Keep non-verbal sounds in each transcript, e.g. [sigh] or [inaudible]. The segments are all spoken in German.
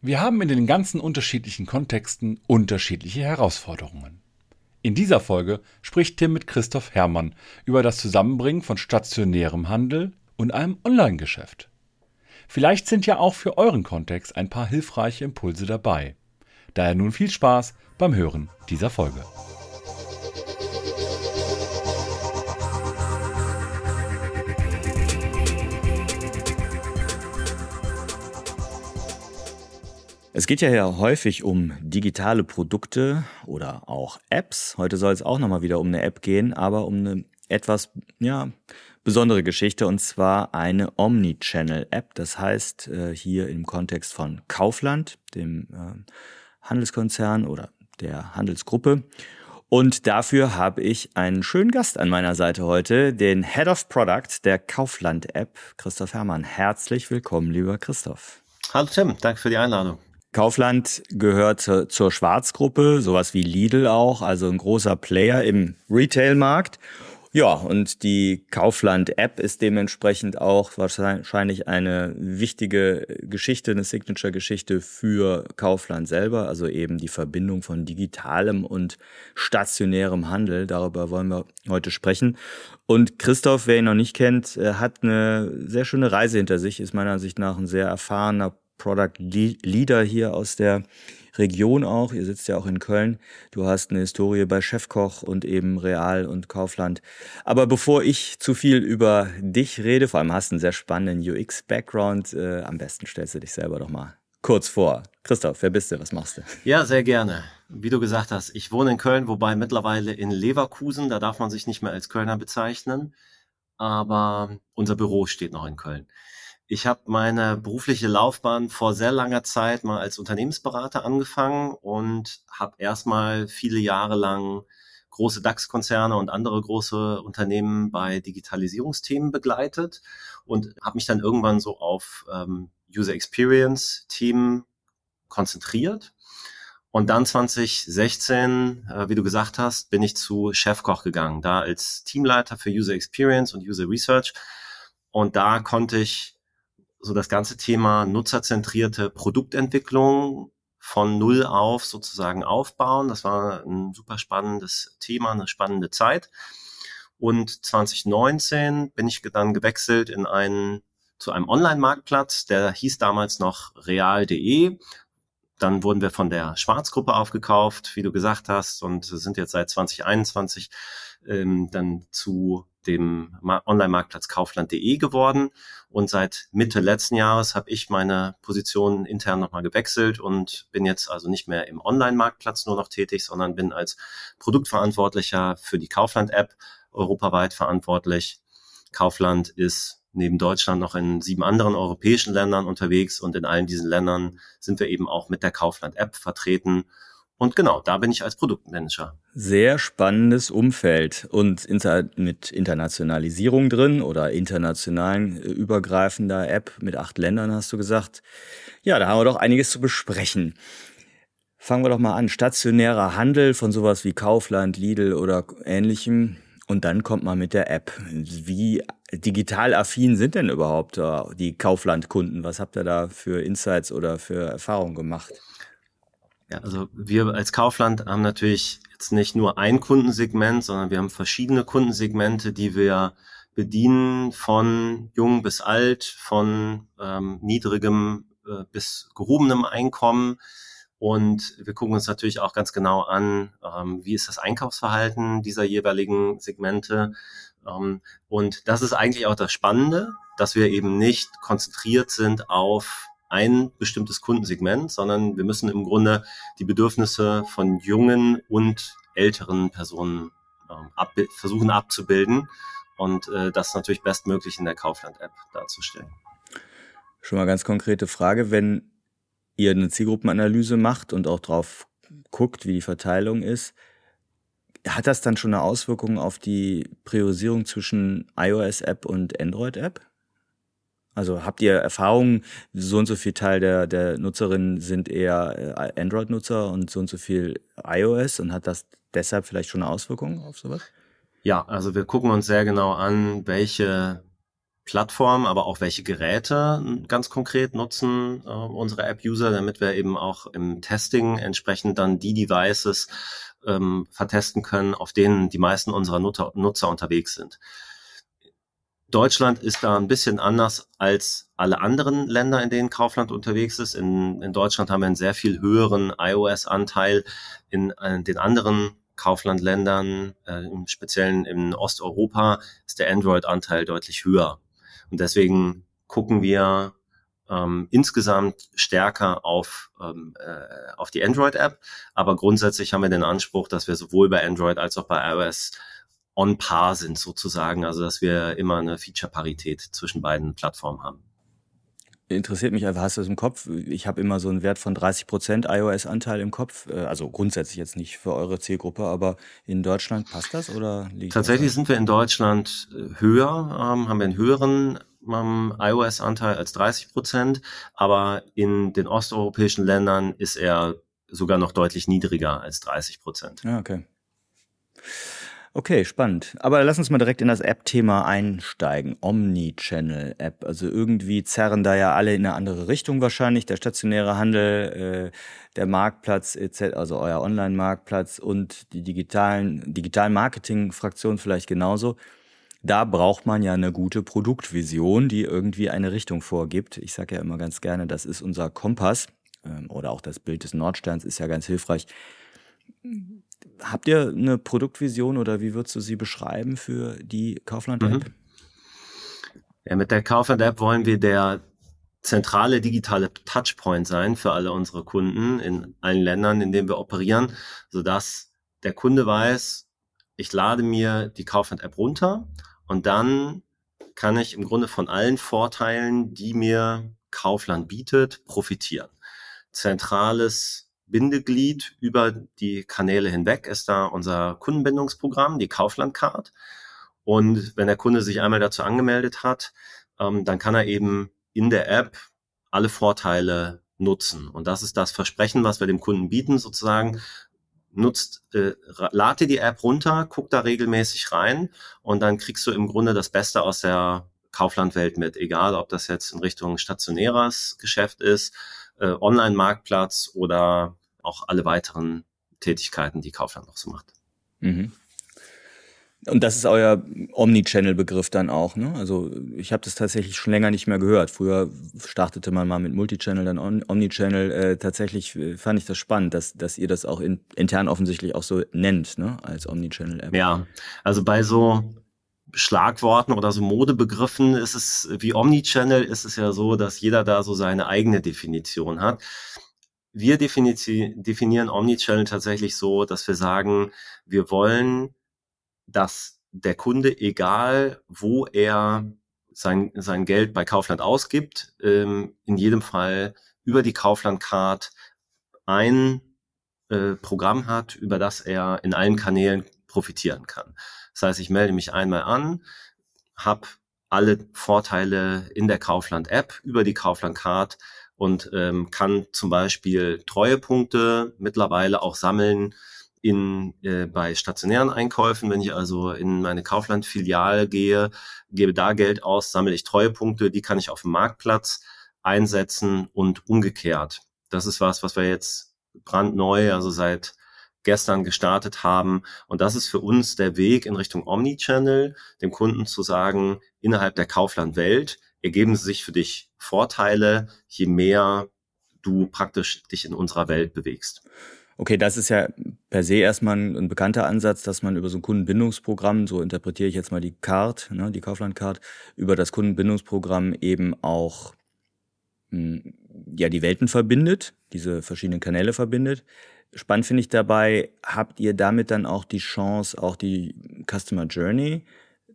Wir haben in den ganzen unterschiedlichen Kontexten unterschiedliche Herausforderungen. In dieser Folge spricht Tim mit Christoph Herrmann über das Zusammenbringen von stationärem Handel und einem Online-Geschäft. Vielleicht sind ja auch für euren Kontext ein paar hilfreiche Impulse dabei. Daher nun viel Spaß beim Hören dieser Folge. Es geht ja hier häufig um digitale Produkte oder auch Apps. Heute soll es auch nochmal wieder um eine App gehen, aber um eine etwas, ja, besondere Geschichte und zwar eine Omnichannel-App. Das heißt, äh, hier im Kontext von Kaufland, dem äh, Handelskonzern oder der Handelsgruppe. Und dafür habe ich einen schönen Gast an meiner Seite heute, den Head of Product der Kaufland-App, Christoph Herrmann. Herzlich willkommen, lieber Christoph. Hallo Tim, danke für die Einladung. Kaufland gehört zur, Schwarzgruppe, sowas wie Lidl auch, also ein großer Player im Retailmarkt. Ja, und die Kaufland-App ist dementsprechend auch wahrscheinlich eine wichtige Geschichte, eine Signature-Geschichte für Kaufland selber, also eben die Verbindung von digitalem und stationärem Handel. Darüber wollen wir heute sprechen. Und Christoph, wer ihn noch nicht kennt, hat eine sehr schöne Reise hinter sich, ist meiner Ansicht nach ein sehr erfahrener Product Leader hier aus der Region auch. Ihr sitzt ja auch in Köln. Du hast eine Historie bei Chefkoch und eben Real und Kaufland. Aber bevor ich zu viel über dich rede, vor allem hast du einen sehr spannenden UX-Background, äh, am besten stellst du dich selber doch mal kurz vor. Christoph, wer bist du? Was machst du? Ja, sehr gerne. Wie du gesagt hast, ich wohne in Köln, wobei mittlerweile in Leverkusen. Da darf man sich nicht mehr als Kölner bezeichnen. Aber unser Büro steht noch in Köln. Ich habe meine berufliche Laufbahn vor sehr langer Zeit mal als Unternehmensberater angefangen und habe erstmal viele Jahre lang große DAX-Konzerne und andere große Unternehmen bei Digitalisierungsthemen begleitet und habe mich dann irgendwann so auf ähm, User Experience-Themen konzentriert. Und dann 2016, äh, wie du gesagt hast, bin ich zu Chefkoch gegangen, da als Teamleiter für User Experience und User Research. Und da konnte ich so das ganze Thema nutzerzentrierte Produktentwicklung von Null auf sozusagen aufbauen. Das war ein super spannendes Thema, eine spannende Zeit. Und 2019 bin ich dann gewechselt in einen, zu einem Online-Marktplatz, der hieß damals noch real.de. Dann wurden wir von der Schwarzgruppe aufgekauft, wie du gesagt hast, und sind jetzt seit 2021 ähm, dann zu dem Online-Marktplatz kaufland.de geworden. Und seit Mitte letzten Jahres habe ich meine Position intern nochmal gewechselt und bin jetzt also nicht mehr im Online-Marktplatz nur noch tätig, sondern bin als Produktverantwortlicher für die Kaufland-App europaweit verantwortlich. Kaufland ist neben Deutschland noch in sieben anderen europäischen Ländern unterwegs und in allen diesen Ländern sind wir eben auch mit der Kaufland-App vertreten und genau, da bin ich als Produktmanager. Sehr spannendes Umfeld und inter mit Internationalisierung drin oder internationalen äh, übergreifender App mit acht Ländern, hast du gesagt. Ja, da haben wir doch einiges zu besprechen. Fangen wir doch mal an. Stationärer Handel von sowas wie Kaufland, Lidl oder ähnlichem. Und dann kommt man mit der App. Wie digital affin sind denn überhaupt äh, die Kaufland-Kunden? Was habt ihr da für Insights oder für Erfahrungen gemacht? Ja, also wir als Kaufland haben natürlich jetzt nicht nur ein Kundensegment, sondern wir haben verschiedene Kundensegmente, die wir bedienen, von jung bis alt, von ähm, niedrigem äh, bis gehobenem Einkommen. Und wir gucken uns natürlich auch ganz genau an, ähm, wie ist das Einkaufsverhalten dieser jeweiligen Segmente. Ähm, und das ist eigentlich auch das Spannende, dass wir eben nicht konzentriert sind auf ein bestimmtes Kundensegment, sondern wir müssen im Grunde die Bedürfnisse von jungen und älteren Personen ähm, ab, versuchen abzubilden und äh, das natürlich bestmöglich in der Kaufland-App darzustellen. Schon mal ganz konkrete Frage, wenn ihr eine Zielgruppenanalyse macht und auch drauf guckt, wie die Verteilung ist, hat das dann schon eine Auswirkung auf die Priorisierung zwischen iOS-App und Android-App? Also habt ihr Erfahrungen, so und so viel Teil der, der Nutzerinnen sind eher äh, Android-Nutzer und so und so viel iOS und hat das deshalb vielleicht schon eine Auswirkung auf sowas? Ja, also wir gucken uns sehr genau an, welche Plattform, aber auch welche Geräte ganz konkret nutzen äh, unsere App-User, damit wir eben auch im Testing entsprechend dann die Devices ähm, vertesten können, auf denen die meisten unserer Nutzer unterwegs sind. Deutschland ist da ein bisschen anders als alle anderen Länder, in denen Kaufland unterwegs ist. In, in Deutschland haben wir einen sehr viel höheren iOS-Anteil. In, in den anderen Kaufland-Ländern, äh, im Speziellen in Osteuropa, ist der Android-Anteil deutlich höher. Und deswegen gucken wir ähm, insgesamt stärker auf, ähm, äh, auf die Android-App. Aber grundsätzlich haben wir den Anspruch, dass wir sowohl bei Android als auch bei iOS on par sind sozusagen. Also dass wir immer eine Feature-Parität zwischen beiden Plattformen haben interessiert mich einfach, hast du das im Kopf? Ich habe immer so einen Wert von 30 Prozent iOS-Anteil im Kopf. Äh, also grundsätzlich jetzt nicht für eure Zielgruppe, aber in Deutschland passt das oder liegt Tatsächlich sind wir in Deutschland äh, höher, ähm, haben wir einen höheren ähm, iOS-Anteil als 30 Prozent, aber in den osteuropäischen Ländern ist er sogar noch deutlich niedriger als 30 Prozent. Ja, okay. Okay, spannend. Aber lass uns mal direkt in das App-Thema einsteigen. Omni-Channel-App. Also irgendwie zerren da ja alle in eine andere Richtung wahrscheinlich. Der stationäre Handel, äh, der Marktplatz, etc., also euer Online-Marktplatz und die digitalen, digitalen Marketing-Fraktion vielleicht genauso. Da braucht man ja eine gute Produktvision, die irgendwie eine Richtung vorgibt. Ich sage ja immer ganz gerne, das ist unser Kompass. Ähm, oder auch das Bild des Nordsterns ist ja ganz hilfreich Habt ihr eine Produktvision oder wie würdest du sie beschreiben für die Kaufland-App? Mhm. Ja, mit der Kaufland-App wollen wir der zentrale digitale Touchpoint sein für alle unsere Kunden in allen Ländern, in denen wir operieren, sodass der Kunde weiß, ich lade mir die Kaufland-App runter und dann kann ich im Grunde von allen Vorteilen, die mir Kaufland bietet, profitieren. Zentrales Bindeglied über die Kanäle hinweg ist da unser Kundenbindungsprogramm, die Kaufland Card. Und wenn der Kunde sich einmal dazu angemeldet hat, ähm, dann kann er eben in der App alle Vorteile nutzen. Und das ist das Versprechen, was wir dem Kunden bieten, sozusagen. Nutzt, äh, lade die App runter, guck da regelmäßig rein und dann kriegst du im Grunde das Beste aus der Kauflandwelt mit, egal ob das jetzt in Richtung stationäres Geschäft ist, äh, Online-Marktplatz oder auch alle weiteren Tätigkeiten, die Kaufland noch so macht. Mhm. Und das ist euer Omnichannel-Begriff dann auch, ne? Also ich habe das tatsächlich schon länger nicht mehr gehört. Früher startete man mal mit Multichannel, dann Omnichannel. Äh, tatsächlich äh, fand ich das spannend, dass, dass ihr das auch in, intern offensichtlich auch so nennt, ne? Als Omnichannel-App. Ja, also bei so Schlagworten oder so Modebegriffen ist es wie Omnichannel ist es ja so, dass jeder da so seine eigene Definition hat. Wir definieren Omnichannel tatsächlich so, dass wir sagen, wir wollen, dass der Kunde, egal wo er sein, sein Geld bei Kaufland ausgibt, ähm, in jedem Fall über die Kaufland Card ein äh, Programm hat, über das er in allen Kanälen profitieren kann. Das heißt, ich melde mich einmal an, habe alle Vorteile in der Kaufland-App über die Kaufland-Card und ähm, kann zum Beispiel Treuepunkte mittlerweile auch sammeln in, äh, bei stationären Einkäufen. Wenn ich also in meine Kaufland-Filiale gehe, gebe da Geld aus, sammle ich Treuepunkte, die kann ich auf dem Marktplatz einsetzen und umgekehrt. Das ist was, was wir jetzt brandneu, also seit gestern gestartet haben. Und das ist für uns der Weg in Richtung Omnichannel, dem Kunden zu sagen, innerhalb der Kaufland-Welt ergeben sich für dich Vorteile, je mehr du praktisch dich in unserer Welt bewegst. Okay, das ist ja per se erstmal ein, bekannter Ansatz, dass man über so ein Kundenbindungsprogramm, so interpretiere ich jetzt mal die Card, ne, die Kaufland-Card, über das Kundenbindungsprogramm eben auch hm, ja die Welten verbindet, diese verschiedenen Kanäle verbindet. Spannend finde ich dabei, habt ihr damit dann auch die Chance, auch die Customer Journey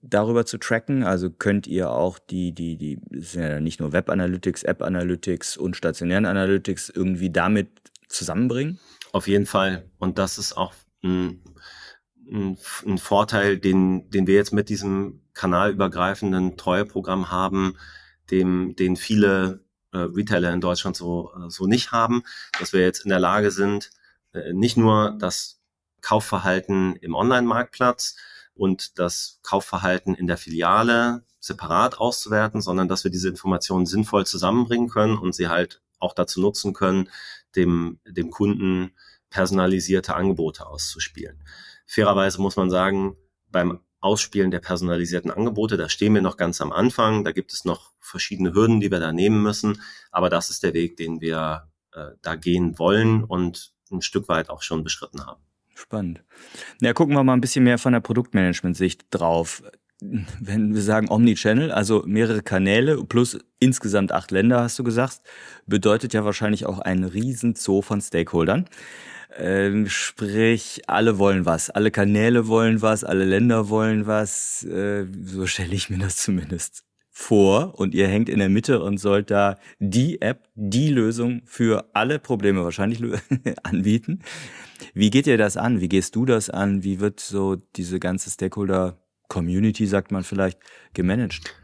darüber zu tracken? Also könnt ihr auch die, die, die, sind ja nicht nur Web Analytics, App Analytics und stationären Analytics irgendwie damit zusammenbringen? Auf jeden Fall. Und das ist auch ein, ein, ein Vorteil, den, den wir jetzt mit diesem kanalübergreifenden Treueprogramm haben, dem, den viele äh, Retailer in Deutschland so, äh, so nicht haben, dass wir jetzt in der Lage sind, äh, nicht nur das Kaufverhalten im Online-Marktplatz und das Kaufverhalten in der Filiale separat auszuwerten, sondern dass wir diese Informationen sinnvoll zusammenbringen können und sie halt auch dazu nutzen können, dem, dem Kunden personalisierte Angebote auszuspielen. Fairerweise muss man sagen, beim Ausspielen der personalisierten Angebote, da stehen wir noch ganz am Anfang, da gibt es noch verschiedene Hürden, die wir da nehmen müssen, aber das ist der Weg, den wir äh, da gehen wollen und ein Stück weit auch schon beschritten haben. Spannend. Ja, gucken wir mal ein bisschen mehr von der Produktmanagement-Sicht drauf. Wenn wir sagen Omnichannel, also mehrere Kanäle plus insgesamt acht Länder, hast du gesagt, bedeutet ja wahrscheinlich auch einen riesen Zoo von Stakeholdern. Ähm, sprich, alle wollen was, alle Kanäle wollen was, alle Länder wollen was. Äh, so stelle ich mir das zumindest vor und ihr hängt in der Mitte und sollt da die App, die Lösung für alle Probleme wahrscheinlich [laughs] anbieten. Wie geht ihr das an? Wie gehst du das an? Wie wird so diese ganze Stakeholder-Community, sagt man vielleicht, gemanagt?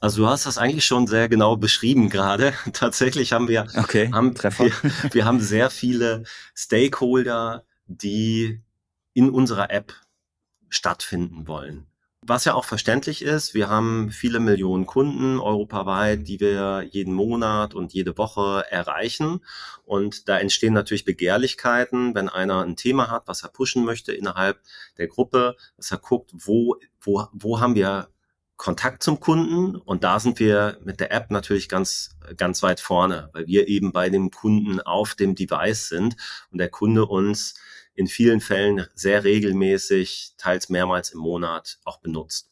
Also du hast das eigentlich schon sehr genau beschrieben gerade. [laughs] Tatsächlich haben wir, okay, haben, wir, wir haben sehr viele Stakeholder, die in unserer App stattfinden wollen. Was ja auch verständlich ist, wir haben viele Millionen Kunden europaweit, die wir jeden Monat und jede Woche erreichen. Und da entstehen natürlich Begehrlichkeiten, wenn einer ein Thema hat, was er pushen möchte innerhalb der Gruppe, dass er guckt, wo, wo, wo haben wir Kontakt zum Kunden und da sind wir mit der App natürlich ganz, ganz weit vorne, weil wir eben bei dem Kunden auf dem Device sind und der Kunde uns in vielen Fällen sehr regelmäßig, teils mehrmals im Monat auch benutzt.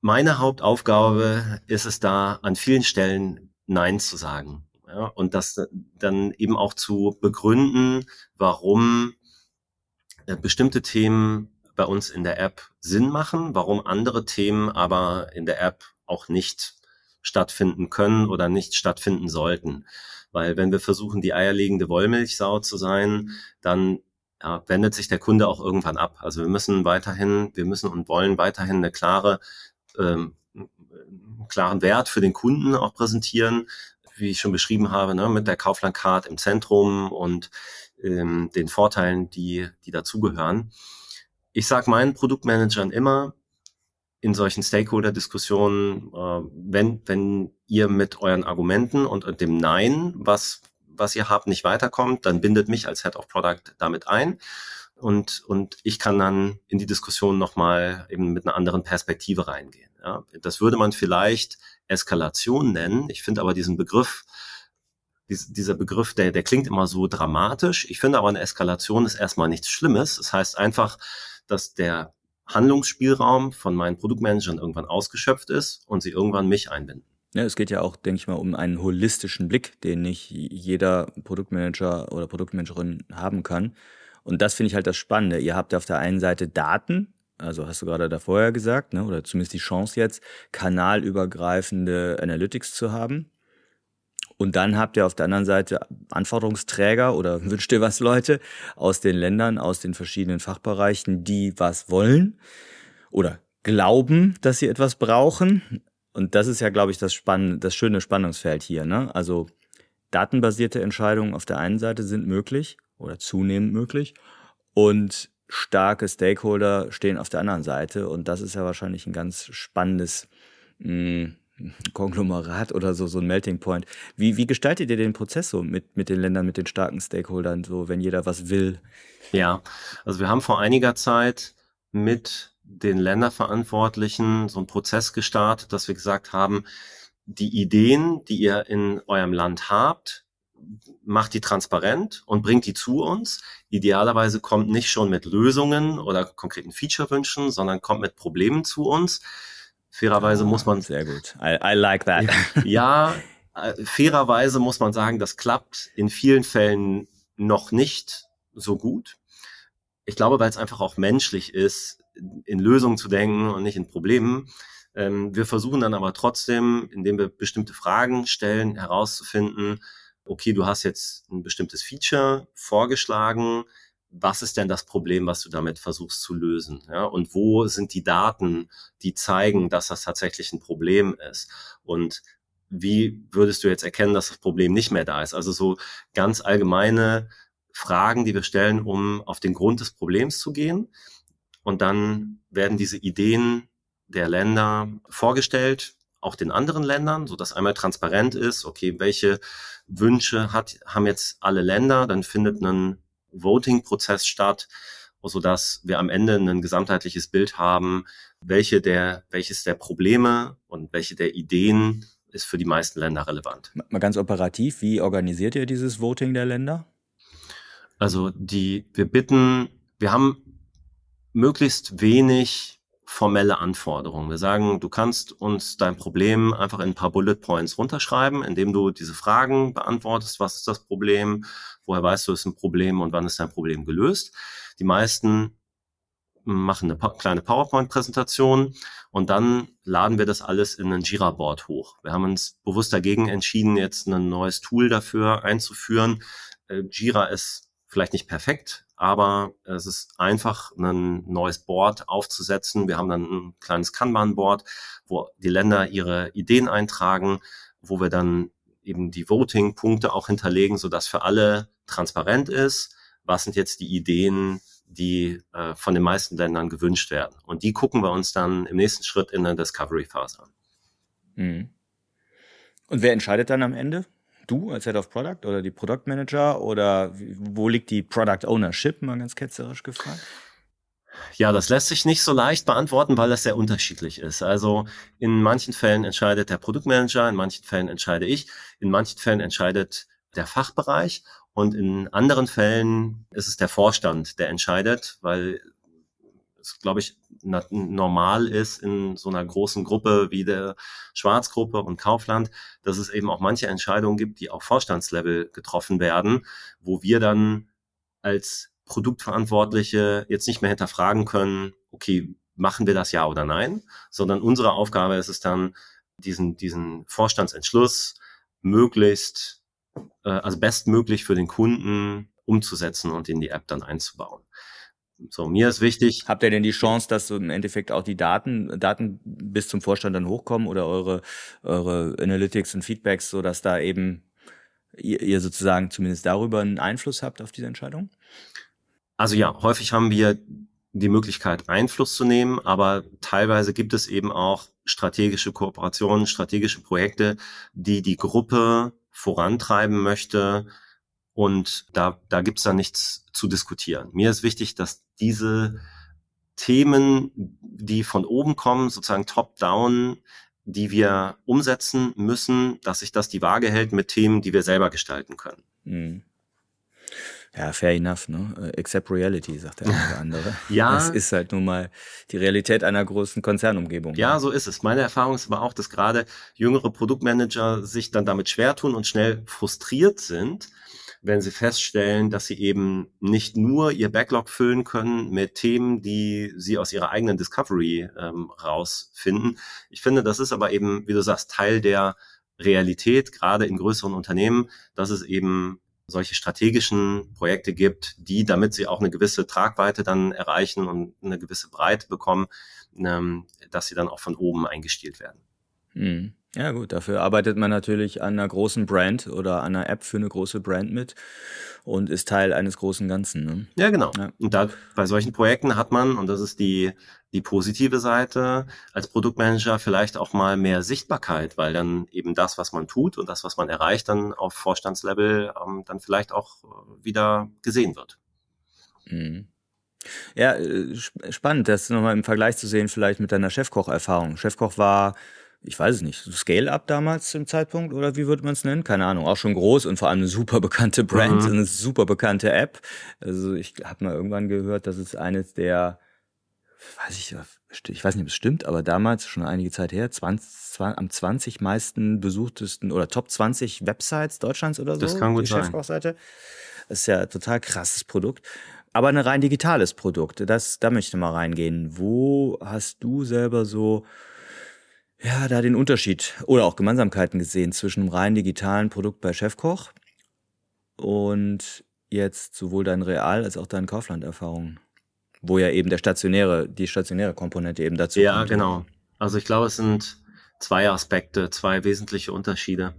Meine Hauptaufgabe ist es da, an vielen Stellen Nein zu sagen. Ja, und das dann eben auch zu begründen, warum äh, bestimmte Themen bei uns in der App Sinn machen, warum andere Themen aber in der App auch nicht stattfinden können oder nicht stattfinden sollten. Weil wenn wir versuchen, die eierlegende Wollmilchsau zu sein, dann ja, wendet sich der Kunde auch irgendwann ab. Also wir müssen weiterhin, wir müssen und wollen weiterhin eine klare, ähm, klaren Wert für den Kunden auch präsentieren, wie ich schon beschrieben habe, ne, mit der Kaufland Card im Zentrum und ähm, den Vorteilen, die, die dazugehören. Ich sage meinen Produktmanagern immer, in solchen Stakeholder-Diskussionen, äh, wenn, wenn ihr mit euren Argumenten und, dem Nein, was, was ihr habt, nicht weiterkommt, dann bindet mich als Head of Product damit ein. Und, und ich kann dann in die Diskussion nochmal eben mit einer anderen Perspektive reingehen. Ja. Das würde man vielleicht Eskalation nennen. Ich finde aber diesen Begriff, dieser Begriff, der, der klingt immer so dramatisch. Ich finde aber eine Eskalation ist erstmal nichts Schlimmes. Das heißt einfach, dass der Handlungsspielraum von meinen Produktmanagern irgendwann ausgeschöpft ist und sie irgendwann mich einbinden. Ja, es geht ja auch, denke ich mal, um einen holistischen Blick, den nicht jeder Produktmanager oder Produktmanagerin haben kann. Und das finde ich halt das Spannende. Ihr habt auf der einen Seite Daten, also hast du gerade da vorher gesagt, ne, oder zumindest die Chance jetzt, kanalübergreifende Analytics zu haben. Und dann habt ihr auf der anderen Seite Anforderungsträger oder [laughs] wünscht ihr was Leute aus den Ländern, aus den verschiedenen Fachbereichen, die was wollen oder glauben, dass sie etwas brauchen. Und das ist ja, glaube ich, das, Spann das schöne Spannungsfeld hier. Ne? Also datenbasierte Entscheidungen auf der einen Seite sind möglich oder zunehmend möglich und starke Stakeholder stehen auf der anderen Seite. Und das ist ja wahrscheinlich ein ganz spannendes mh, hm, Konglomerat oder so, so ein Melting Point. Wie, wie gestaltet ihr den Prozess so mit, mit den Ländern, mit den starken Stakeholdern, so wenn jeder was will? Ja, also wir haben vor einiger Zeit mit den Länderverantwortlichen so einen Prozess gestartet, dass wir gesagt haben, die Ideen, die ihr in eurem Land habt, macht die transparent und bringt die zu uns. Idealerweise kommt nicht schon mit Lösungen oder konkreten Feature-Wünschen, sondern kommt mit Problemen zu uns Fairerweise muss man. Sehr gut. I, I like that. [laughs] ja, äh, fairerweise muss man sagen, das klappt in vielen Fällen noch nicht so gut. Ich glaube, weil es einfach auch menschlich ist, in Lösungen zu denken und nicht in Problemen. Ähm, wir versuchen dann aber trotzdem, indem wir bestimmte Fragen stellen, herauszufinden, okay, du hast jetzt ein bestimmtes Feature vorgeschlagen, was ist denn das Problem, was du damit versuchst zu lösen? Ja? Und wo sind die Daten, die zeigen, dass das tatsächlich ein Problem ist? Und wie würdest du jetzt erkennen, dass das Problem nicht mehr da ist? Also so ganz allgemeine Fragen, die wir stellen, um auf den Grund des Problems zu gehen. Und dann werden diese Ideen der Länder vorgestellt, auch den anderen Ländern, so dass einmal transparent ist, okay, welche Wünsche hat, haben jetzt alle Länder, dann findet ein Voting-Prozess statt, so dass wir am Ende ein gesamtheitliches Bild haben, welche der, welches der Probleme und welche der Ideen ist für die meisten Länder relevant. Mal ganz operativ, wie organisiert ihr dieses Voting der Länder? Also die, wir bitten, wir haben möglichst wenig formelle Anforderungen. Wir sagen, du kannst uns dein Problem einfach in ein paar Bullet Points runterschreiben, indem du diese Fragen beantwortest. Was ist das Problem? Woher weißt du, es ist ein Problem und wann ist dein Problem gelöst? Die meisten machen eine kleine PowerPoint-Präsentation und dann laden wir das alles in ein Jira-Board hoch. Wir haben uns bewusst dagegen entschieden, jetzt ein neues Tool dafür einzuführen. Äh, Jira ist vielleicht nicht perfekt, aber es ist einfach, ein neues Board aufzusetzen. Wir haben dann ein kleines Kanban-Board, wo die Länder ihre Ideen eintragen, wo wir dann eben die Voting-Punkte auch hinterlegen, sodass für alle transparent ist, was sind jetzt die Ideen, die äh, von den meisten Ländern gewünscht werden. Und die gucken wir uns dann im nächsten Schritt in der Discovery-Phase an. Mhm. Und wer entscheidet dann am Ende? Du als Head of Product oder die Product Manager oder wo liegt die Product Ownership, mal ganz ketzerisch gefragt? Ja, das lässt sich nicht so leicht beantworten, weil das sehr unterschiedlich ist. Also in manchen Fällen entscheidet der Produktmanager, in manchen Fällen entscheide ich, in manchen Fällen entscheidet der Fachbereich und in anderen Fällen ist es der Vorstand, der entscheidet, weil es, glaube ich, normal ist in so einer großen Gruppe wie der Schwarzgruppe und Kaufland, dass es eben auch manche Entscheidungen gibt, die auf Vorstandslevel getroffen werden, wo wir dann als Produktverantwortliche jetzt nicht mehr hinterfragen können, okay, machen wir das ja oder nein, sondern unsere Aufgabe ist es dann, diesen, diesen Vorstandsentschluss möglichst, äh, also bestmöglich für den Kunden umzusetzen und in die App dann einzubauen. So, mir ist wichtig. Habt ihr denn die Chance, dass so im Endeffekt auch die Daten, Daten bis zum Vorstand dann hochkommen oder eure, eure Analytics und Feedbacks, so dass da eben ihr, ihr sozusagen zumindest darüber einen Einfluss habt auf diese Entscheidung? Also ja, häufig haben wir die Möglichkeit, Einfluss zu nehmen, aber teilweise gibt es eben auch strategische Kooperationen, strategische Projekte, die die Gruppe vorantreiben möchte, und da, da gibt's dann nichts zu diskutieren. Mir ist wichtig, dass diese Themen, die von oben kommen, sozusagen top-down, die wir umsetzen müssen, dass sich das die Waage hält mit Themen, die wir selber gestalten können. Mhm. Ja, fair enough, ne? Accept reality, sagt der eine andere. [laughs] ja. Das ist halt nun mal die Realität einer großen Konzernumgebung. Ja, so ist es. Meine Erfahrung ist aber auch, dass gerade jüngere Produktmanager sich dann damit schwer tun und schnell frustriert sind, wenn sie feststellen, dass sie eben nicht nur ihr Backlog füllen können mit Themen, die sie aus ihrer eigenen Discovery ähm, rausfinden. Ich finde, das ist aber eben, wie du sagst, Teil der Realität, gerade in größeren Unternehmen, dass es eben solche strategischen Projekte gibt, die, damit sie auch eine gewisse Tragweite dann erreichen und eine gewisse Breite bekommen, ähm, dass sie dann auch von oben eingestielt werden. Mhm. Ja gut, dafür arbeitet man natürlich an einer großen Brand oder an einer App für eine große Brand mit und ist Teil eines großen Ganzen. Ne? Ja, genau. Ja. Und da bei solchen Projekten hat man, und das ist die, die positive Seite, als Produktmanager vielleicht auch mal mehr Sichtbarkeit, weil dann eben das, was man tut und das, was man erreicht, dann auf Vorstandslevel ähm, dann vielleicht auch wieder gesehen wird. Mhm. Ja, äh, spannend, das nochmal im Vergleich zu sehen, vielleicht mit deiner Chefkoch-Erfahrung. Chefkoch war ich weiß es nicht, Scale-Up damals zum Zeitpunkt oder wie würde man es nennen? Keine Ahnung, auch schon groß und vor allem eine super bekannte Brand, mhm. eine super bekannte App. Also ich habe mal irgendwann gehört, dass es eines der, weiß ich, ich weiß nicht, ob es stimmt, aber damals, schon einige Zeit her, 20, 20, am 20 meisten besuchtesten oder Top 20 Websites Deutschlands oder so. Das kann gut die sein. Das ist ja total krasses Produkt. Aber ein rein digitales Produkt, das, da möchte ich mal reingehen. Wo hast du selber so ja, da den Unterschied oder auch Gemeinsamkeiten gesehen zwischen einem rein digitalen Produkt bei Chefkoch und jetzt sowohl dein Real- als auch deine Kaufland-Erfahrungen, wo ja eben der stationäre, die stationäre Komponente eben dazu ja, kommt. Ja, genau. Also ich glaube, es sind zwei Aspekte, zwei wesentliche Unterschiede.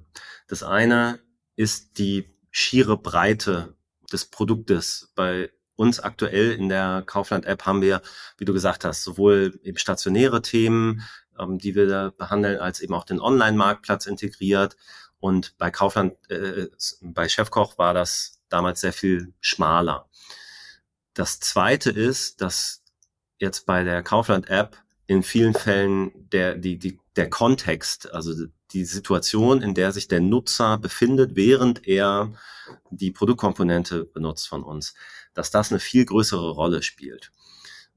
Das eine ist die schiere Breite des Produktes. Bei uns aktuell in der Kaufland-App haben wir, wie du gesagt hast, sowohl eben stationäre Themen, ähm, die wir da behandeln, als eben auch den Online-Marktplatz integriert. Und bei Kaufland, äh, bei Chefkoch war das damals sehr viel schmaler. Das zweite ist, dass jetzt bei der Kaufland-App in vielen Fällen der, die, die, der Kontext, also die Situation, in der sich der Nutzer befindet, während er die Produktkomponente benutzt von uns, dass das eine viel größere Rolle spielt.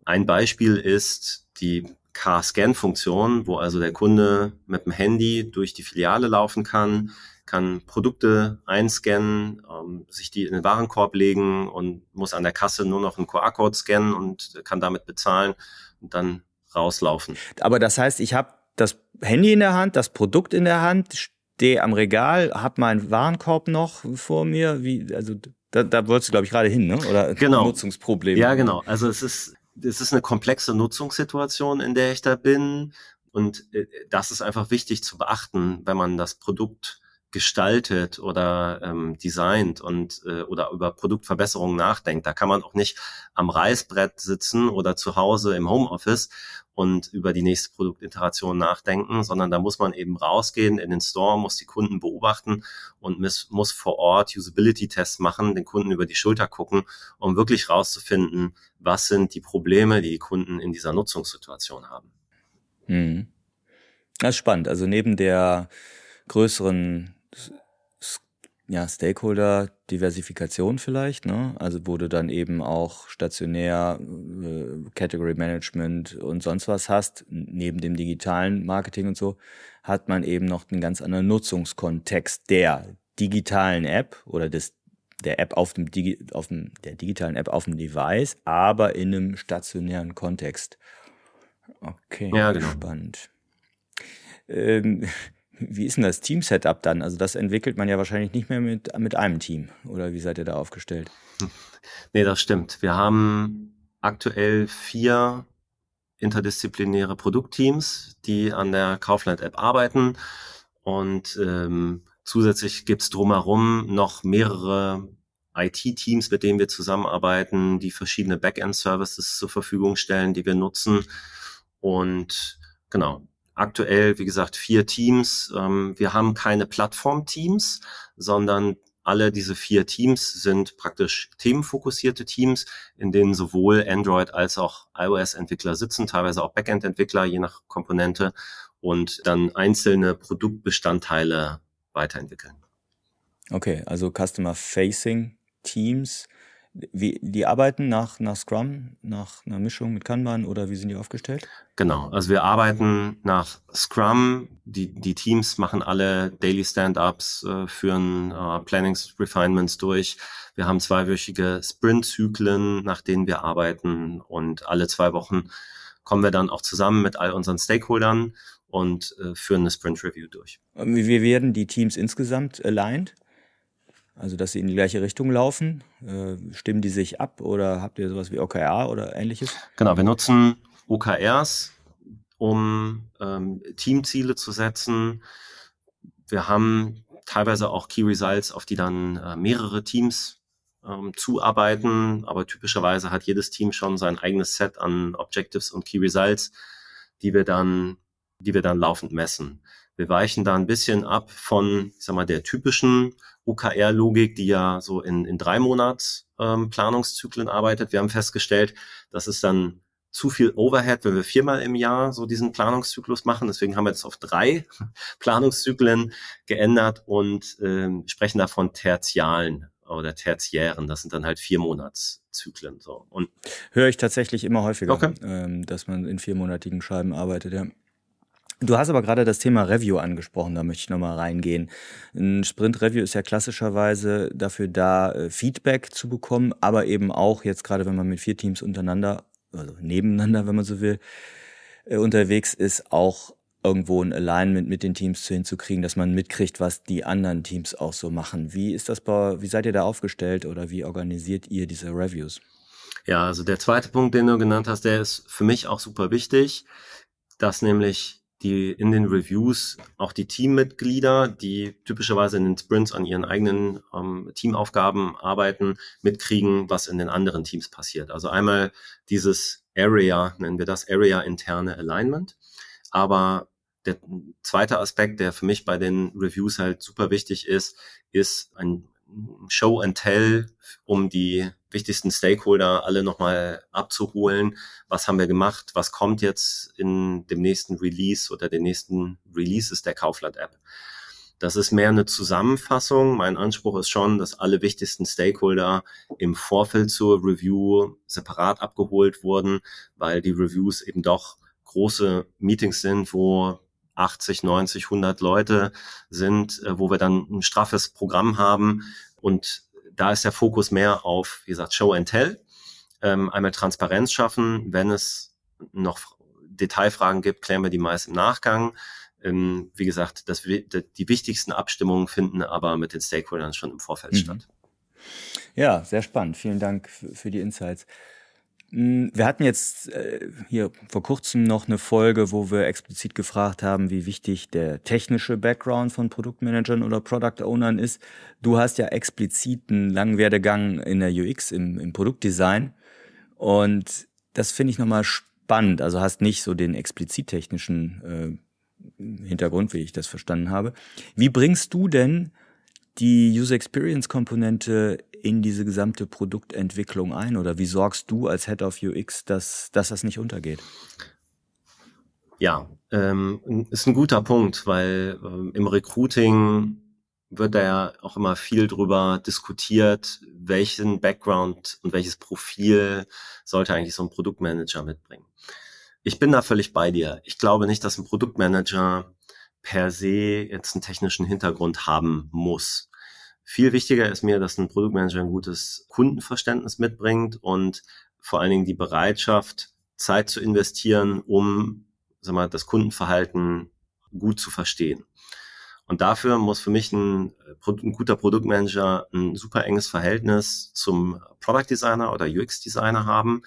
Ein Beispiel ist die Car-Scan-Funktion, wo also der Kunde mit dem Handy durch die Filiale laufen kann, kann Produkte einscannen, ähm, sich die in den Warenkorb legen und muss an der Kasse nur noch einen QR-Code scannen und kann damit bezahlen und dann rauslaufen. Aber das heißt, ich habe das Handy in der Hand, das Produkt in der Hand, stehe am Regal, habe meinen Warenkorb noch vor mir. Wie, also da, da wolltest du, glaube ich, gerade hin, ne? Oder genau. Nutzungsproblem. Ja, genau. Also es ist, es ist eine komplexe Nutzungssituation, in der ich da bin. Und äh, das ist einfach wichtig zu beachten, wenn man das Produkt gestaltet oder ähm, designt und äh, oder über Produktverbesserungen nachdenkt. Da kann man auch nicht am Reißbrett sitzen oder zu Hause im Homeoffice und über die nächste Produktiteration nachdenken, sondern da muss man eben rausgehen in den Store, muss die Kunden beobachten und muss, muss vor Ort Usability-Tests machen, den Kunden über die Schulter gucken, um wirklich rauszufinden, was sind die Probleme, die die Kunden in dieser Nutzungssituation haben. Hm. Das ist spannend. Also neben der größeren ja, Stakeholder-Diversifikation vielleicht, ne? Also wo du dann eben auch stationär äh, Category Management und sonst was hast, neben dem digitalen Marketing und so, hat man eben noch einen ganz anderen Nutzungskontext der digitalen App oder des der App auf dem, Digi auf dem der digitalen App auf dem Device, aber in einem stationären Kontext. Okay, ja, genau. spannend. Ähm, wie ist denn das Team-Setup dann? Also das entwickelt man ja wahrscheinlich nicht mehr mit, mit einem Team. Oder wie seid ihr da aufgestellt? Nee, das stimmt. Wir haben aktuell vier interdisziplinäre Produktteams, die an der Kaufland-App arbeiten. Und ähm, zusätzlich gibt's drumherum noch mehrere IT-Teams, mit denen wir zusammenarbeiten, die verschiedene Backend-Services zur Verfügung stellen, die wir nutzen. Und genau, aktuell, wie gesagt, vier Teams. Ähm, wir haben keine Plattform-Teams, sondern alle diese vier Teams sind praktisch themenfokussierte Teams, in denen sowohl Android als auch iOS-Entwickler sitzen, teilweise auch Backend-Entwickler, je nach Komponente, und dann einzelne Produktbestandteile weiterentwickeln. Okay, also Customer-Facing Teams. Wie, die arbeiten nach, nach Scrum, nach einer Mischung mit Kanban oder wie sind die aufgestellt? Genau, also wir arbeiten nach Scrum. Die, die Teams machen alle Daily Stand-ups, äh, führen äh, Plannings, Refinements durch. Wir haben zweiwöchige Sprint-Zyklen, nach denen wir arbeiten und alle zwei Wochen kommen wir dann auch zusammen mit all unseren Stakeholdern und äh, führen eine Sprint-Review durch. Wie werden die Teams insgesamt aligned? Also, dass sie in die gleiche Richtung laufen. Äh, stimmen die sich ab oder habt ihr sowas wie OKR oder ähnliches? Genau, wir nutzen OKRs, um ähm, Teamziele zu setzen. Wir haben teilweise auch Key Results, auf die dann äh, mehrere Teams ähm, zuarbeiten, aber typischerweise hat jedes Team schon sein eigenes Set an Objectives und Key Results, die wir dann, die wir dann laufend messen. Wir weichen da ein bisschen ab von, ich sag mal, der typischen OKR-Logik, die ja so in, in drei Monats ähm, Planungszyklen arbeitet. Wir haben festgestellt, das ist dann zu viel Overhead, wenn wir viermal im Jahr so diesen Planungszyklus machen. Deswegen haben wir jetzt auf drei [laughs] Planungszyklen geändert und ähm, sprechen davon tertialen oder tertiären. Das sind dann halt vier Monatszyklen. So. Und Höre ich tatsächlich immer häufiger, okay. ähm, dass man in viermonatigen Scheiben arbeitet, ja. Du hast aber gerade das Thema Review angesprochen, da möchte ich nochmal reingehen. Ein Sprint-Review ist ja klassischerweise dafür da, äh, Feedback zu bekommen, aber eben auch jetzt gerade, wenn man mit vier Teams untereinander, also nebeneinander, wenn man so will, äh, unterwegs ist, auch irgendwo ein Alignment mit den Teams hinzukriegen, dass man mitkriegt, was die anderen Teams auch so machen. Wie ist das bei, wie seid ihr da aufgestellt oder wie organisiert ihr diese Reviews? Ja, also der zweite Punkt, den du genannt hast, der ist für mich auch super wichtig, dass nämlich die in den Reviews auch die Teammitglieder, die typischerweise in den Sprints an ihren eigenen ähm, Teamaufgaben arbeiten, mitkriegen, was in den anderen Teams passiert. Also einmal dieses Area, nennen wir das Area interne Alignment. Aber der zweite Aspekt, der für mich bei den Reviews halt super wichtig ist, ist ein Show and Tell, um die wichtigsten Stakeholder alle nochmal abzuholen. Was haben wir gemacht? Was kommt jetzt in dem nächsten Release oder den nächsten Releases der Kaufland-App? Das ist mehr eine Zusammenfassung. Mein Anspruch ist schon, dass alle wichtigsten Stakeholder im Vorfeld zur Review separat abgeholt wurden, weil die Reviews eben doch große Meetings sind, wo 80, 90, 100 Leute sind, äh, wo wir dann ein straffes Programm haben. Und da ist der Fokus mehr auf, wie gesagt, Show and Tell. Ähm, einmal Transparenz schaffen. Wenn es noch Detailfragen gibt, klären wir die meist im Nachgang. Ähm, wie gesagt, das, die wichtigsten Abstimmungen finden aber mit den Stakeholdern schon im Vorfeld mhm. statt. Ja, sehr spannend. Vielen Dank für die Insights. Hm, wir hatten jetzt äh, hier vor kurzem noch eine Folge, wo wir explizit gefragt haben, wie wichtig der technische Background von Produktmanagern oder Product Ownern ist. Du hast ja explizit einen langen Werdegang in der UX, im, im Produktdesign. Und das finde ich nochmal spannend. Also hast nicht so den explizit technischen äh, Hintergrund, wie ich das verstanden habe. Wie bringst du denn die User Experience Komponente in diese gesamte Produktentwicklung ein? Oder wie sorgst du als Head of UX, dass, dass das nicht untergeht? Ja, ähm, ist ein guter Punkt, weil ähm, im Recruiting wird da ja auch immer viel drüber diskutiert, welchen Background und welches Profil sollte eigentlich so ein Produktmanager mitbringen. Ich bin da völlig bei dir. Ich glaube nicht, dass ein Produktmanager per se jetzt einen technischen Hintergrund haben muss. Viel wichtiger ist mir, dass ein Produktmanager ein gutes Kundenverständnis mitbringt und vor allen Dingen die Bereitschaft, Zeit zu investieren, um sag mal, das Kundenverhalten gut zu verstehen. Und dafür muss für mich ein, ein, guter Produktmanager ein super enges Verhältnis zum Product Designer oder UX Designer haben.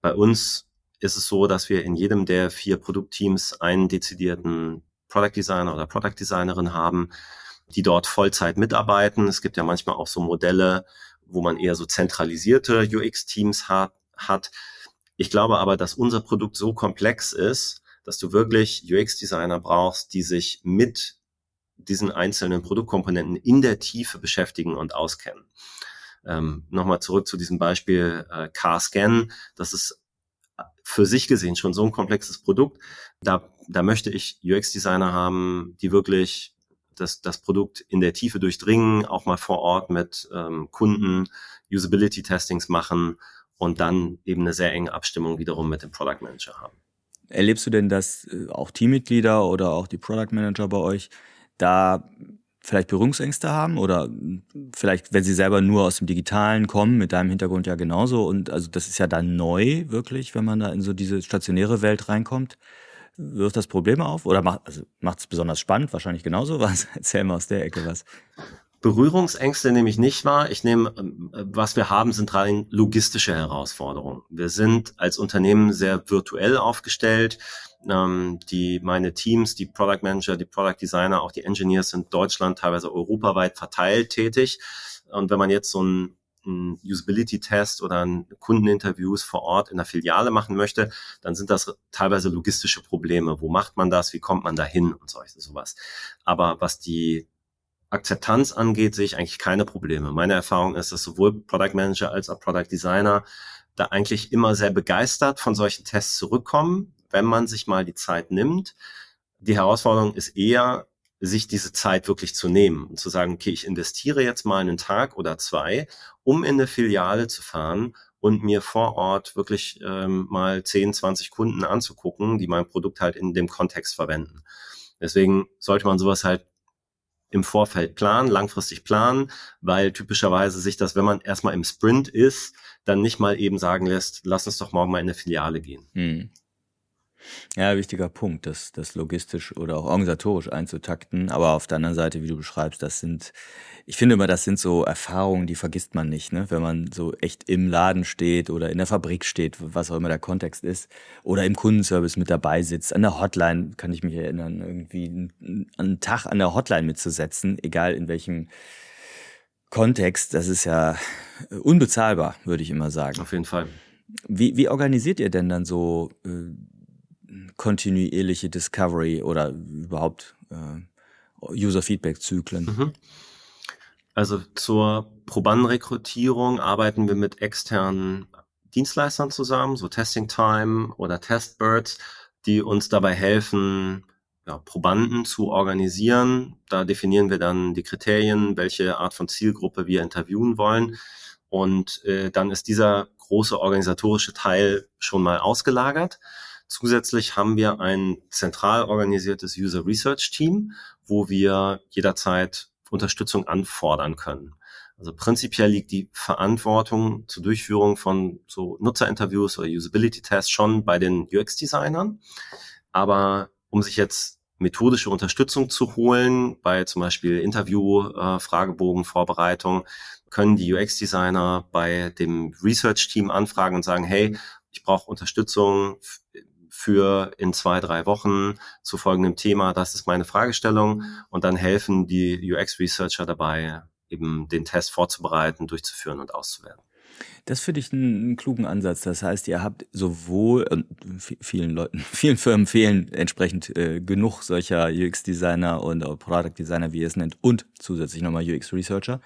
Bei uns ist es so, dass wir in jedem der vier Produktteams einen dezidierten Product Designer oder Product Designerin haben, die dort Vollzeit mitarbeiten. Es gibt ja manchmal auch so Modelle, wo man eher so zentralisierte UX-Teams hat, hat. Ich glaube aber, dass unser Produkt so komplex ist, dass du wirklich UX-Designer brauchst, die sich mit diesen einzelnen Produktkomponenten in der Tiefe beschäftigen und auskennen. Ähm, Nochmal zurück zu diesem Beispiel äh, Car-Scan. Das ist für sich gesehen schon so ein komplexes Produkt. Da, da möchte ich UX-Designer haben, die wirklich das, das Produkt in der Tiefe durchdringen, auch mal vor Ort mit ähm, Kunden Usability-Testings machen und dann eben eine sehr enge Abstimmung wiederum mit dem Product Manager haben. Erlebst du denn, dass äh, auch Teammitglieder oder auch die Product Manager bei euch da vielleicht Berührungsängste haben oder vielleicht, wenn sie selber nur aus dem Digitalen kommen, mit deinem Hintergrund ja genauso. Und also das ist ja dann neu, wirklich, wenn man da in so diese stationäre Welt reinkommt. Wirft das Probleme auf oder macht also es besonders spannend? Wahrscheinlich genauso [laughs] was. Erzähl mal aus der Ecke was. Berührungsängste nehme ich nicht wahr. Ich nehme, was wir haben, sind rein logistische Herausforderungen. Wir sind als Unternehmen sehr virtuell aufgestellt. Ähm, die, meine Teams, die Product Manager, die Product Designer, auch die Engineers sind Deutschland, teilweise europaweit verteilt tätig. Und wenn man jetzt so ein, ein Usability-Test oder ein Kundeninterviews vor Ort in der Filiale machen möchte, dann sind das teilweise logistische Probleme. Wo macht man das? Wie kommt man da hin und solche sowas. Aber was die Akzeptanz angeht, sehe ich eigentlich keine Probleme. Meine Erfahrung ist, dass sowohl Product Manager als auch Product Designer da eigentlich immer sehr begeistert von solchen Tests zurückkommen, wenn man sich mal die Zeit nimmt. Die Herausforderung ist eher, sich diese Zeit wirklich zu nehmen und zu sagen, okay, ich investiere jetzt mal einen Tag oder zwei, um in eine Filiale zu fahren und mir vor Ort wirklich ähm, mal 10, 20 Kunden anzugucken, die mein Produkt halt in dem Kontext verwenden. Deswegen sollte man sowas halt im Vorfeld planen, langfristig planen, weil typischerweise sich das, wenn man erstmal im Sprint ist, dann nicht mal eben sagen lässt, lass uns doch morgen mal in eine Filiale gehen. Hm. Ja, wichtiger Punkt, das, das logistisch oder auch organisatorisch einzutakten. Aber auf der anderen Seite, wie du beschreibst, das sind, ich finde immer, das sind so Erfahrungen, die vergisst man nicht, ne? wenn man so echt im Laden steht oder in der Fabrik steht, was auch immer der Kontext ist, oder im Kundenservice mit dabei sitzt. An der Hotline kann ich mich erinnern, irgendwie einen Tag an der Hotline mitzusetzen, egal in welchem Kontext, das ist ja unbezahlbar, würde ich immer sagen. Auf jeden Fall. Wie, wie organisiert ihr denn dann so äh, kontinuierliche Discovery oder überhaupt äh, User-Feedback-Zyklen? Mhm. Also zur Probandenrekrutierung arbeiten wir mit externen Dienstleistern zusammen, so Testing Time oder Testbirds, die uns dabei helfen, ja, Probanden zu organisieren. Da definieren wir dann die Kriterien, welche Art von Zielgruppe wir interviewen wollen. Und äh, dann ist dieser große organisatorische Teil schon mal ausgelagert. Zusätzlich haben wir ein zentral organisiertes User Research Team, wo wir jederzeit Unterstützung anfordern können. Also prinzipiell liegt die Verantwortung zur Durchführung von so Nutzerinterviews oder Usability-Tests schon bei den UX-Designern. Aber um sich jetzt methodische Unterstützung zu holen, bei zum Beispiel Interview, äh, Fragebogen, Vorbereitung, können die UX-Designer bei dem Research-Team anfragen und sagen, hey, ich brauche Unterstützung für in zwei, drei Wochen zu folgendem Thema, das ist meine Fragestellung. Und dann helfen die UX-Researcher dabei, eben den Test vorzubereiten, durchzuführen und auszuwerten. Das finde ich einen, einen, klugen Ansatz. Das heißt, ihr habt sowohl, und vielen Leuten, [laughs] vielen Firmen fehlen entsprechend äh, genug solcher UX-Designer und äh, Product-Designer, wie ihr es nennt, und zusätzlich nochmal UX-Researcher.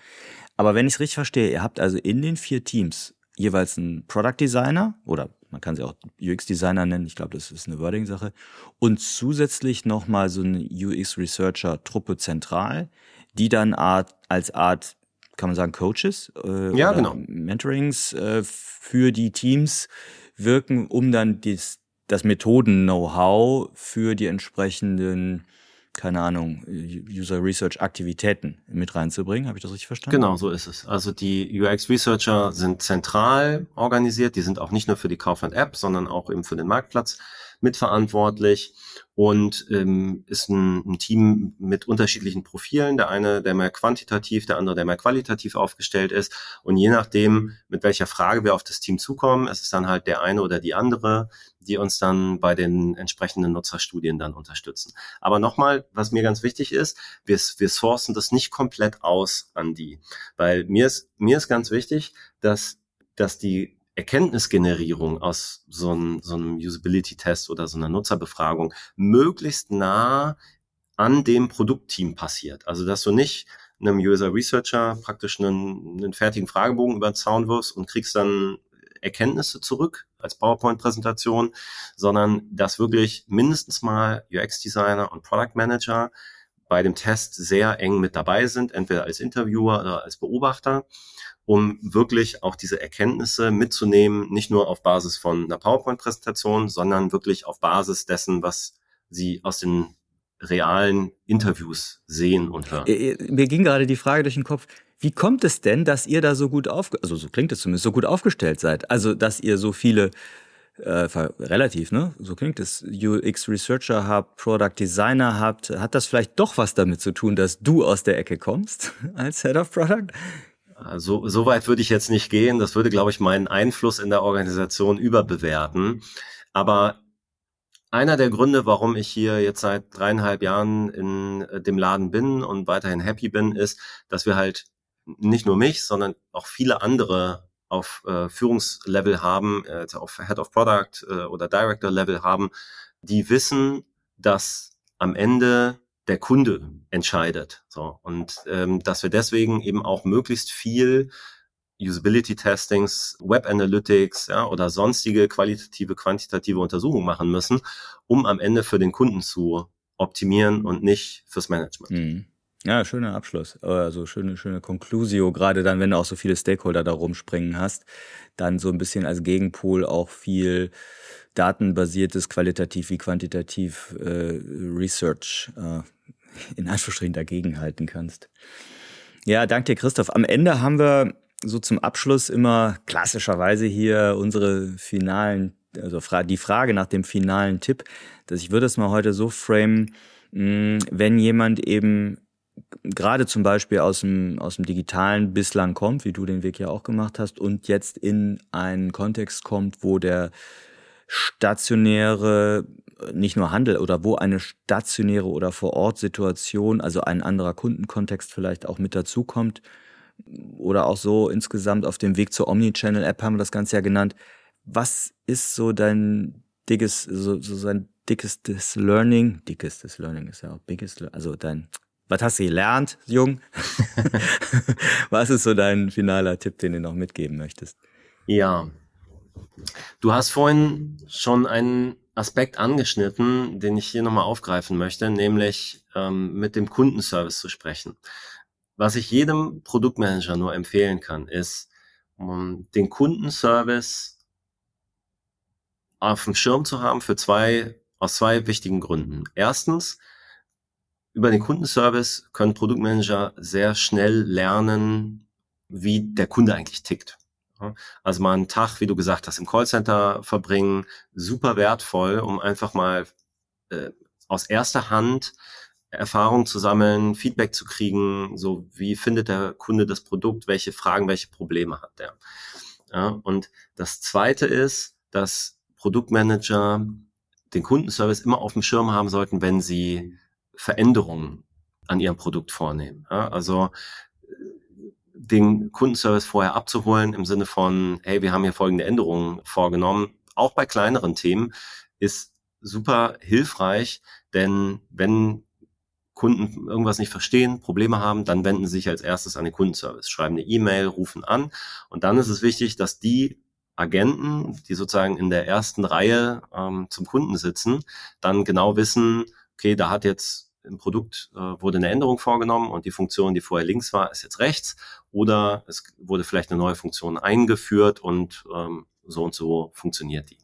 Aber wenn ich es richtig verstehe, ihr habt also in den vier Teams jeweils einen Product-Designer oder man kann sie auch UX-Designer nennen, ich glaube, das ist eine Wording-Sache, und zusätzlich nochmal so eine UX-Researcher-Truppe zentral, die dann Art, als Art kann man sagen, Coaches äh, ja, genau. Mentorings äh, für die Teams wirken, um dann dies, das Methoden-Know-how für die entsprechenden, keine Ahnung, User Research Aktivitäten mit reinzubringen. Habe ich das richtig verstanden? Genau, so ist es. Also die UX Researcher sind zentral organisiert. Die sind auch nicht nur für die Kaufland App, sondern auch eben für den Marktplatz mitverantwortlich und ähm, ist ein, ein Team mit unterschiedlichen Profilen. Der eine, der mehr quantitativ, der andere, der mehr qualitativ aufgestellt ist. Und je nachdem, mit welcher Frage wir auf das Team zukommen, ist es dann halt der eine oder die andere, die uns dann bei den entsprechenden Nutzerstudien dann unterstützen. Aber nochmal, was mir ganz wichtig ist, wir, wir sourcen das nicht komplett aus an die. Weil mir ist, mir ist ganz wichtig, dass, dass die Erkenntnisgenerierung aus so einem, so einem Usability-Test oder so einer Nutzerbefragung möglichst nah an dem Produktteam passiert. Also dass du nicht einem User Researcher praktisch einen, einen fertigen Fragebogen über den Zaun wirfst und kriegst dann Erkenntnisse zurück als PowerPoint-Präsentation, sondern dass wirklich mindestens mal UX-Designer und Product Manager bei dem Test sehr eng mit dabei sind, entweder als Interviewer oder als Beobachter um wirklich auch diese Erkenntnisse mitzunehmen, nicht nur auf Basis von einer PowerPoint-Präsentation, sondern wirklich auf Basis dessen, was sie aus den realen Interviews sehen und hören. Äh, äh, mir ging gerade die Frage durch den Kopf, wie kommt es denn, dass ihr da so gut auf, also so klingt es zumindest, so gut aufgestellt seid? Also, dass ihr so viele äh, relativ, ne? So klingt es. UX Researcher habt, Product Designer habt. Hat das vielleicht doch was damit zu tun, dass du aus der Ecke kommst [laughs] als Head of Product? So, so weit würde ich jetzt nicht gehen. Das würde, glaube ich, meinen Einfluss in der Organisation überbewerten. Aber einer der Gründe, warum ich hier jetzt seit dreieinhalb Jahren in äh, dem Laden bin und weiterhin happy bin, ist, dass wir halt nicht nur mich, sondern auch viele andere auf äh, Führungslevel haben, äh, auf Head of Product äh, oder Director Level haben, die wissen, dass am Ende der Kunde entscheidet. So und ähm, dass wir deswegen eben auch möglichst viel Usability Testings, Web Analytics ja, oder sonstige qualitative, quantitative Untersuchungen machen müssen, um am Ende für den Kunden zu optimieren und nicht fürs Management. Mhm. Ja, schöner Abschluss. Also schöne, schöne Konklusio, gerade dann, wenn du auch so viele Stakeholder da rumspringen hast, dann so ein bisschen als Gegenpol auch viel datenbasiertes, qualitativ wie quantitativ äh, Research äh, [laughs] in Anführungsstrichen dagegenhalten kannst. Ja, danke dir, Christoph. Am Ende haben wir so zum Abschluss immer klassischerweise hier unsere finalen also die Frage nach dem finalen Tipp, dass ich würde es mal heute so framen, hm, wenn jemand eben gerade zum Beispiel aus dem, aus dem Digitalen bislang kommt, wie du den Weg ja auch gemacht hast, und jetzt in einen Kontext kommt, wo der stationäre, nicht nur Handel oder wo eine stationäre oder Vor-Ort-Situation, also ein anderer Kundenkontext vielleicht auch mit dazukommt, oder auch so insgesamt auf dem Weg zur Omnichannel-App haben wir das Ganze ja genannt. Was ist so dein dickes, so, so sein dickestes Learning? Dickestes Learning ist ja auch biggest, also dein was hast du gelernt, Jung? [laughs] [laughs] Was ist so dein finaler Tipp, den du noch mitgeben möchtest? Ja, du hast vorhin schon einen Aspekt angeschnitten, den ich hier nochmal aufgreifen möchte, nämlich ähm, mit dem Kundenservice zu sprechen. Was ich jedem Produktmanager nur empfehlen kann, ist, um, den Kundenservice auf dem Schirm zu haben für zwei, aus zwei wichtigen Gründen. Erstens, über den Kundenservice können Produktmanager sehr schnell lernen, wie der Kunde eigentlich tickt. Also mal einen Tag, wie du gesagt hast, im Callcenter verbringen, super wertvoll, um einfach mal äh, aus erster Hand Erfahrung zu sammeln, Feedback zu kriegen, so wie findet der Kunde das Produkt, welche Fragen, welche Probleme hat der. Ja, und das Zweite ist, dass Produktmanager den Kundenservice immer auf dem Schirm haben sollten, wenn sie Veränderungen an ihrem Produkt vornehmen. Ja, also den Kundenservice vorher abzuholen im Sinne von, hey, wir haben hier folgende Änderungen vorgenommen, auch bei kleineren Themen, ist super hilfreich, denn wenn Kunden irgendwas nicht verstehen, Probleme haben, dann wenden sie sich als erstes an den Kundenservice, schreiben eine E-Mail, rufen an und dann ist es wichtig, dass die Agenten, die sozusagen in der ersten Reihe ähm, zum Kunden sitzen, dann genau wissen, okay, da hat jetzt im Produkt äh, wurde eine Änderung vorgenommen und die Funktion, die vorher links war, ist jetzt rechts. Oder es wurde vielleicht eine neue Funktion eingeführt und ähm, so und so funktioniert die.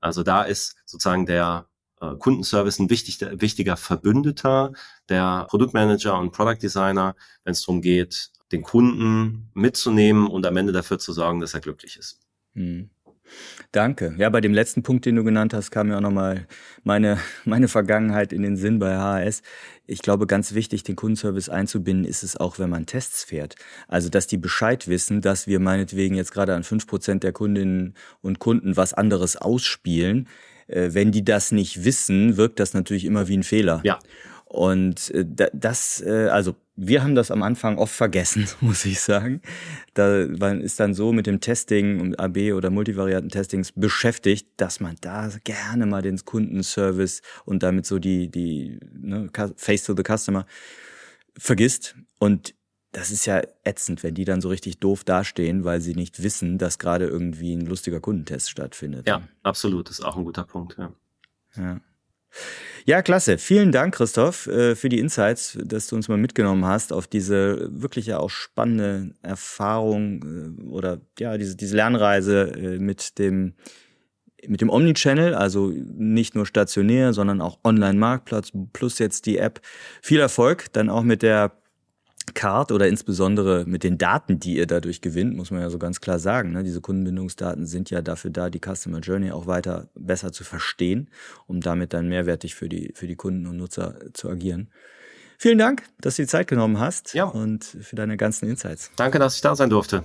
Also da ist sozusagen der äh, Kundenservice ein wichtig, wichtiger Verbündeter der Produktmanager und Product Designer, wenn es darum geht, den Kunden mitzunehmen und am Ende dafür zu sorgen, dass er glücklich ist. Hm. Danke. Ja, bei dem letzten Punkt, den du genannt hast, kam mir auch nochmal meine, [laughs] meine Vergangenheit in den Sinn bei HAS. Ich glaube, ganz wichtig, den Kundenservice einzubinden, ist es auch, wenn man Tests fährt. Also, dass die Bescheid wissen, dass wir meinetwegen jetzt gerade an fünf Prozent der Kundinnen und Kunden was anderes ausspielen. Äh, wenn die das nicht wissen, wirkt das natürlich immer wie ein Fehler. Ja. Und äh, das, äh, also wir haben das am Anfang oft vergessen, [laughs] muss ich sagen. Da ist dann so mit dem Testing und AB oder Multivarianten-Testings beschäftigt, dass man da gerne mal den Kundenservice und damit so die, die ne, Face to the Customer vergisst. Und das ist ja ätzend, wenn die dann so richtig doof dastehen, weil sie nicht wissen, dass gerade irgendwie ein lustiger Kundentest stattfindet. Ja, absolut. Das ist auch ein guter Punkt. Ja. ja. Ja, klasse. Vielen Dank, Christoph, äh, für die Insights, dass du uns mal mitgenommen hast auf diese wirklich ja auch spannende Erfahrung äh, oder ja, diese, diese Lernreise äh, mit dem mit dem Omnichannel, also nicht nur stationär, sondern auch Online-Marktplatz plus jetzt die App. Viel Erfolg dann auch mit der Card oder insbesondere mit den Daten, die ihr dadurch gewinnt, muss man ja so ganz klar sagen. Ne? Diese Kundenbindungsdaten sind ja dafür da, die Customer Journey auch weiter besser zu verstehen, um damit dann mehrwertig für die, für die Kunden und Nutzer zu agieren. Vielen Dank, dass du die Zeit genommen hast ja. und für deine ganzen Insights. Danke, dass ich da sein durfte.